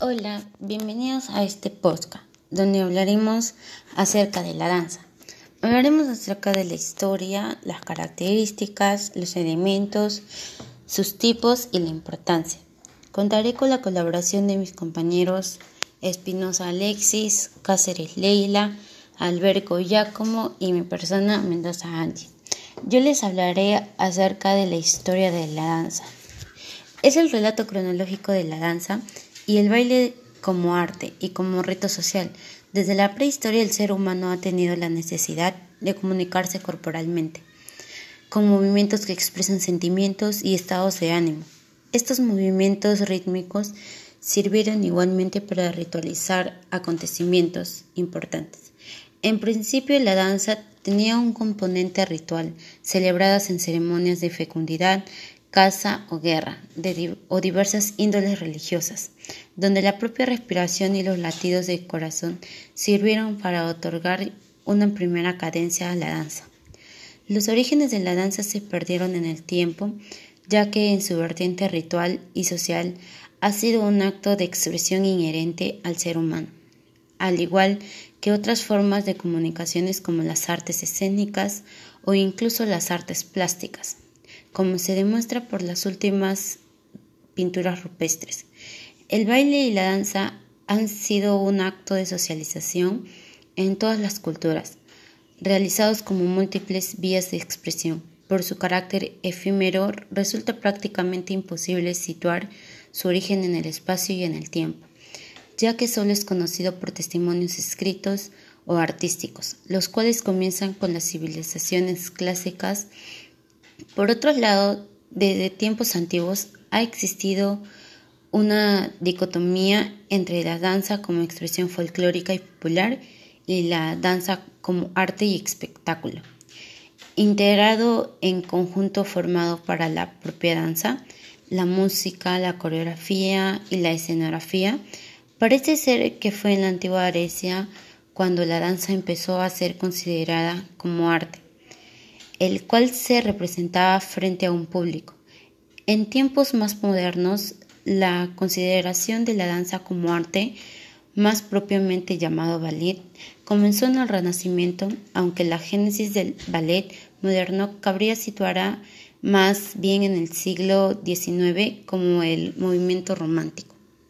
Hola, bienvenidos a este podcast, donde hablaremos acerca de la danza. Hablaremos acerca de la historia, las características, los elementos, sus tipos y la importancia. Contaré con la colaboración de mis compañeros Espinosa Alexis, Cáceres Leila, Alberto Giacomo y mi persona Mendoza Angie. Yo les hablaré acerca de la historia de la danza. Es el relato cronológico de la danza y el baile como arte y como rito social. Desde la prehistoria el ser humano ha tenido la necesidad de comunicarse corporalmente, con movimientos que expresan sentimientos y estados de ánimo. Estos movimientos rítmicos sirvieron igualmente para ritualizar acontecimientos importantes. En principio la danza tenía un componente ritual, celebradas en ceremonias de fecundidad, caza o guerra, o diversas índoles religiosas, donde la propia respiración y los latidos del corazón sirvieron para otorgar una primera cadencia a la danza. Los orígenes de la danza se perdieron en el tiempo, ya que en su vertiente ritual y social ha sido un acto de expresión inherente al ser humano, al igual que otras formas de comunicaciones como las artes escénicas o incluso las artes plásticas como se demuestra por las últimas pinturas rupestres. El baile y la danza han sido un acto de socialización en todas las culturas, realizados como múltiples vías de expresión. Por su carácter efímero, resulta prácticamente imposible situar su origen en el espacio y en el tiempo, ya que solo es conocido por testimonios escritos o artísticos, los cuales comienzan con las civilizaciones clásicas por otro lado, desde tiempos antiguos ha existido una dicotomía entre la danza como expresión folclórica y popular y la danza como arte y espectáculo. Integrado en conjunto formado para la propia danza, la música, la coreografía y la escenografía, parece ser que fue en la antigua Grecia cuando la danza empezó a ser considerada como arte el cual se representaba frente a un público. En tiempos más modernos, la consideración de la danza como arte, más propiamente llamado ballet, comenzó en el Renacimiento, aunque la génesis del ballet moderno cabría situará más bien en el siglo XIX como el movimiento romántico.